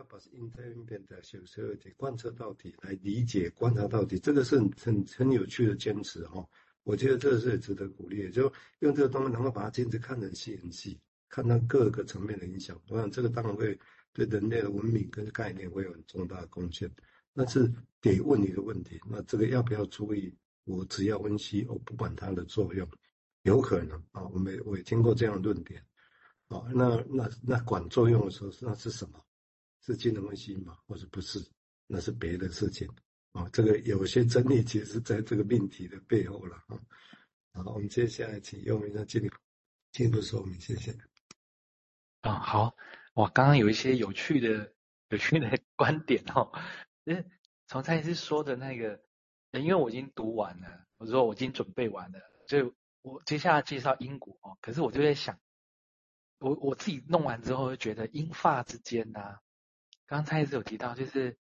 要把 independent 的小说的贯彻到底，来理解观察到底，这个是很很很有趣的坚持哈。我觉得这个是值得鼓励，就用这个东西能够把它坚持看得很细很细，看到各个层面的影响。我想这个当然会对人类的文明跟概念会有很重大的贡献。但是得问一个问题，那这个要不要注意？我只要温习，我不管它的作用，有可能啊。我没我也听过这样的论点。啊，那那那管作用的时候，那是什么？是精神分析吗？或者不是？那是别的事情。啊、哦，这个有些真理其实在这个命题的背后了啊。好，我们接下来请用一下进一步进一步说明，谢谢。啊、好，我，刚刚有一些有趣的有趣的观点哦。嗯，从蔡医师说的那个，因为我已经读完了，我说我已经准备完了，所以我接下来介绍因果哦。可是我就在想。我我自己弄完之后，就觉得英法之间呢、啊，刚才也是有提到，就是，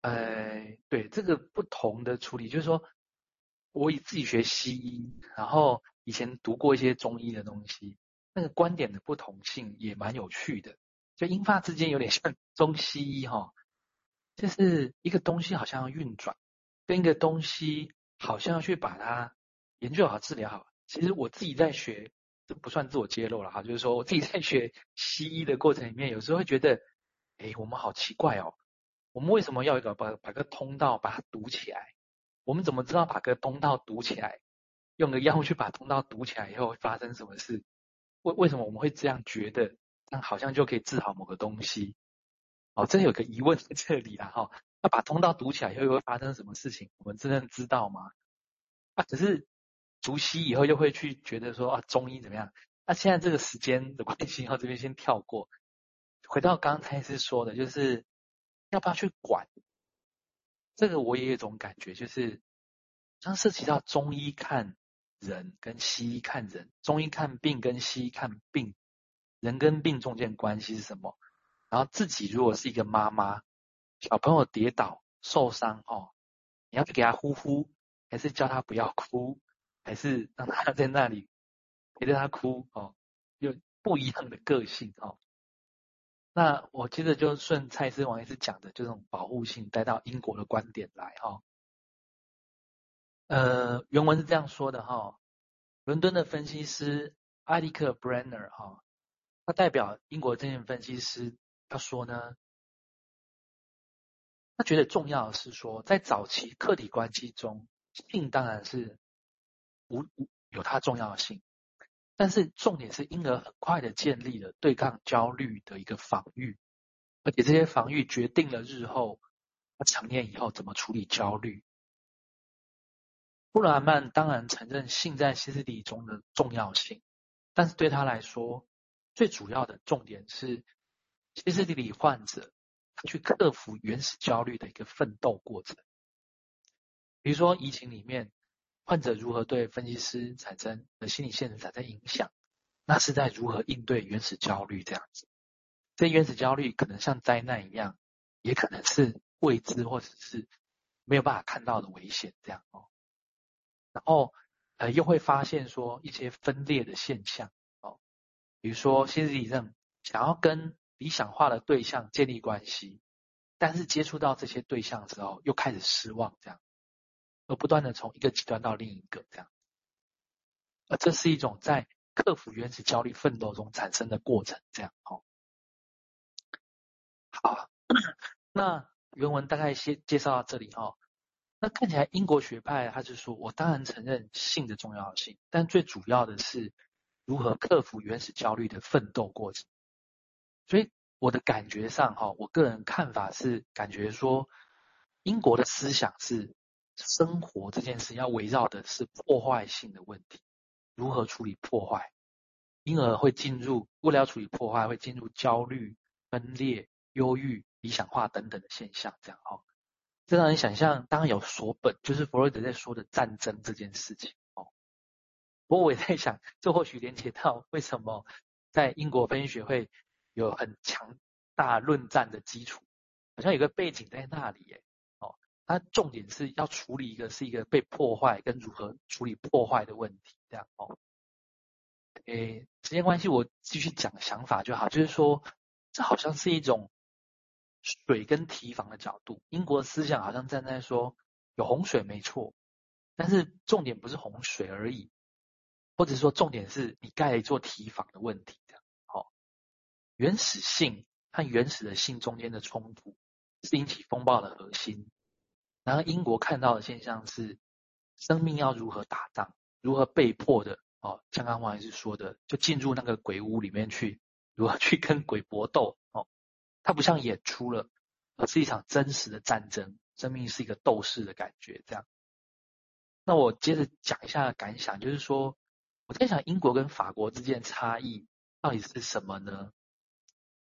呃，对这个不同的处理，就是说，我以自己学西医，然后以前读过一些中医的东西，那个观点的不同性也蛮有趣的。就英法之间有点像中西医哈，就是一个东西好像要运转，跟一个东西好像要去把它研究好、治疗好。其实我自己在学。这不算自我揭露了哈，就是说我自己在学西医的过程里面，有时候会觉得，哎，我们好奇怪哦，我们为什么要一个把把个通道把它堵起来？我们怎么知道把个通道堵起来，用个药物去把通道堵起来以后会发生什么事？为为什么我们会这样觉得？但好像就可以治好某个东西？哦，这有个疑问在这里啦哈，那把通道堵起来以后会发生什么事情？我们真正知道吗？啊，只是。熟悉以后又会去觉得说啊，中医怎么样？那现在这个时间的关系，然后这边先跳过，回到刚才是说的，就是要不要去管？这个我也有一种感觉，就是当涉及到中医看人跟西医看人，中医看病跟西医看病，人跟病中间关系是什么？然后自己如果是一个妈妈，小朋友跌倒受伤哦，你要去给他呼呼，还是叫他不要哭？还是让他 在那里陪着他哭哦，有不一样的个性哦。那我接着就顺蔡司王医师讲的，这种保护性带到英国的观点来哈、哦。呃，原文是这样说的哈、哦：伦敦的分析师艾利克·布兰纳哈，他代表英国证券分析师，他说呢，他觉得重要的是说，在早期客体关系中，性当然是。无无有它重要性，但是重点是婴儿很快的建立了对抗焦虑的一个防御，而且这些防御决定了日后他成年以后怎么处理焦虑。布莱曼当然承认性在歇斯底里中的重要性，但是对他来说，最主要的重点是歇斯底里患者他去克服原始焦虑的一个奋斗过程。比如说疫情里面。患者如何对分析师产生的心理现实产生影响？那是在如何应对原始焦虑这样子。这原始焦虑可能像灾难一样，也可能是未知或者是没有办法看到的危险这样哦。然后呃，又会发现说一些分裂的现象哦，比如说歇斯底里症想要跟理想化的对象建立关系，但是接触到这些对象之后，又开始失望这样。而不断的从一个极端到另一个这样，而这是一种在克服原始焦虑奋斗中产生的过程，这样哦。好，那原文大概先介绍到这里哦。那看起来英国学派他就说，我当然承认性的重要性，但最主要的是如何克服原始焦虑的奋斗过程。所以我的感觉上哈，我个人看法是感觉说，英国的思想是。生活这件事要围绕的是破坏性的问题，如何处理破坏，因而会进入，为了要处理破坏，会进入焦虑、分裂、忧郁、理想化等等的现象，这样哦。这让人想象，当然有所本，就是弗洛伊德在说的战争这件事情哦。不过我也在想，这或许连接到为什么在英国分析学会有很强大论战的基础，好像有个背景在那里耶。它重点是要处理一个是一个被破坏跟如何处理破坏的问题，这样哦。诶，时间关系，我继续讲想法就好，就是说，这好像是一种水跟提防的角度，英国思想好像站在说有洪水没错，但是重点不是洪水而已，或者说重点是你盖了一座提防的问题。好，原始性和原始的性中间的冲突是引起风暴的核心。然后英国看到的现象是，生命要如何打仗，如何被迫的哦，像刚刚王医师说的，就进入那个鬼屋里面去，如何去跟鬼搏斗哦。它不像演出了，而是一场真实的战争。生命是一个斗士的感觉，这样。那我接着讲一下感想，就是说，我在想英国跟法国之间的差异到底是什么呢？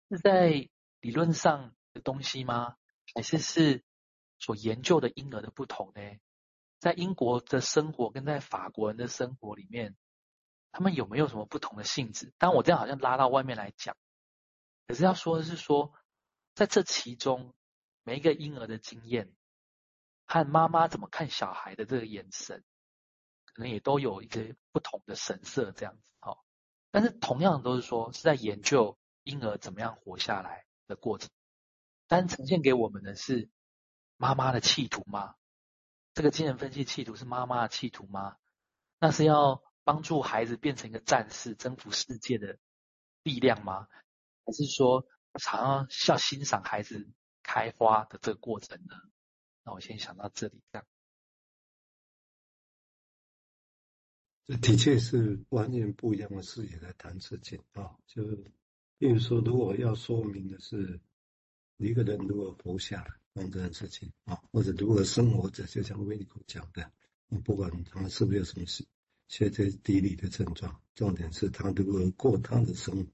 是在理论上的东西吗？还是是所研究的婴儿的不同呢？在英国的生活跟在法国人的生活里面，他们有没有什么不同的性质？当，我这样好像拉到外面来讲，可是要说的是说。在这其中，每一个婴儿的经验和妈妈怎么看小孩的这个眼神，可能也都有一些不同的神色，这样子哈。但是同样都是说是在研究婴儿怎么样活下来的过程，但呈现给我们的是妈妈的企图吗？这个精神分析企图是妈妈的企图吗？那是要帮助孩子变成一个战士，征服世界的力量吗？还是说？常常要欣赏孩子开花的这个过程呢。那我先想到这里，这样。这的确是完全不一样的视野来谈事情啊。就是比如说，如果要说明的是一个人如何活下来，这件事情啊，或者如何生活着，就像威尼口讲的，不管他是不是有什么事，歇斯底里的症状，重点是他如何过他的生活。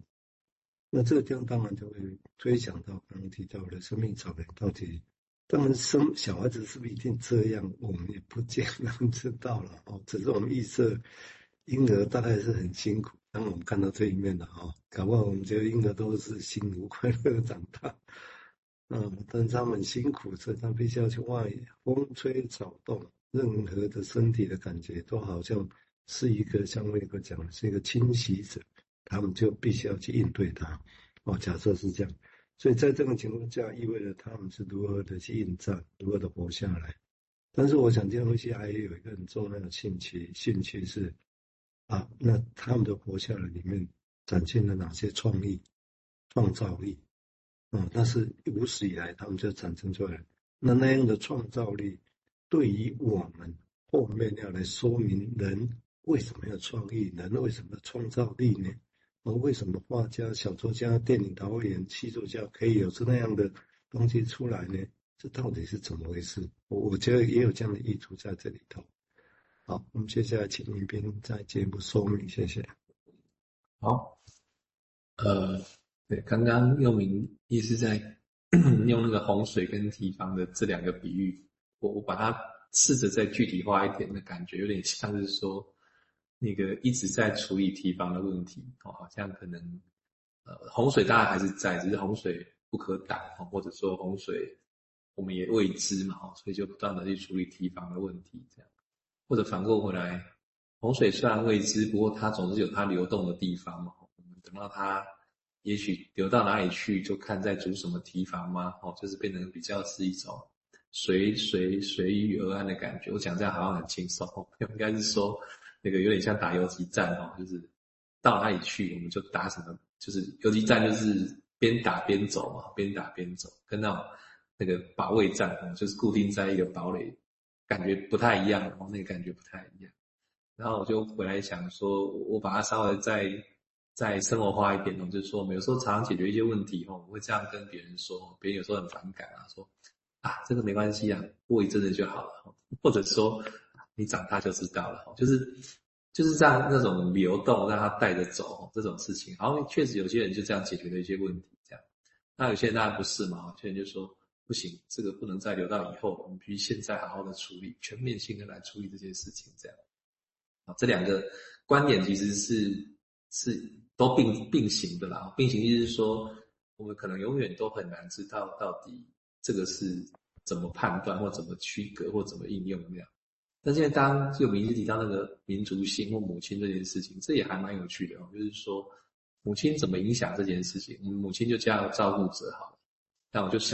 那这个地方当然就会推想到刚刚提到的生命草原到底，当然生小孩子是不是一定这样，我们也不见得知道了哦。只是我们预设婴儿大概是很辛苦，当我们看到这一面的哈，搞不好我们觉得婴儿都是幸福 快乐的长大，嗯，但他们辛苦，所以他必须要去外，风吹草动，任何的身体的感觉都好像是一个像那个讲的是一个侵袭者。他们就必须要去应对它，哦，假设是这样，所以在这种情况下，意味着他们是如何的去应战，如何的活下来。但是，我想这东西还有一个很重要的兴趣，兴趣是啊，那他们的活下来里面展现了哪些创意、创造力？啊，那是无始以来他们就产生出来。那那样的创造力，对于我们后面要来说明人为什么要创意，人为什么创造力呢？而为什么画家、小说家、电影导演、戏作家可以有出那样的东西出来呢？这到底是怎么回事？我我觉得也有这样的意图在这里头。好，我们接下来请林斌再进一步说明，谢谢。好，呃，对，刚刚又明也是在 用那个洪水跟堤防的这两个比喻，我我把它试着再具体化一点的感觉，有点像是说。那个一直在处理堤防的问题，哦，好像可能，呃，洪水当然还是在，只是洪水不可挡，或者说洪水我们也未知嘛，哦，所以就不断的去处理堤防的问题，这样，或者反过回来，洪水虽然未知，不过它总是有它流动的地方嘛，我们等到它也许流到哪里去，就看在煮什么提防嘛，哦，就是变成比较是一种随随随遇而安的感觉。我讲这样好像很轻松，应该是说。那个有点像打游击战哦，就是到哪里去我们就打什么，就是游击战就是边打边走嘛，边打边走，跟那种那个保卫战，就是固定在一个堡垒，感觉不太一样哦，那个感觉不太一样。然后我就回来想说，我把它稍微再再生活化一点哦，就是说我们有时候常常解决一些问题哦，我会这样跟别人说，别人有时候很反感啊，说啊这个没关系啊，过一阵子就好了，或者说。你长大就知道了，就是就是这样那种流动，让他带着走这种事情，然后确实有些人就这样解决了一些问题，这样。那有些人当然不是嘛，有些人就说不行，这个不能再留到以后，我们必须现在好好的处理，全面性的来处理这件事情，这样。啊，这两个观点其实是是都并并行的啦，并行意思是说，我们可能永远都很难知道到底这个是怎么判断或怎么区隔或怎么应用那样。但现在当就名字提到那个民族性或母亲这件事情，这也还蛮有趣的哦。就是说，母亲怎么影响这件事情？母亲就叫照顾者好了。那我就想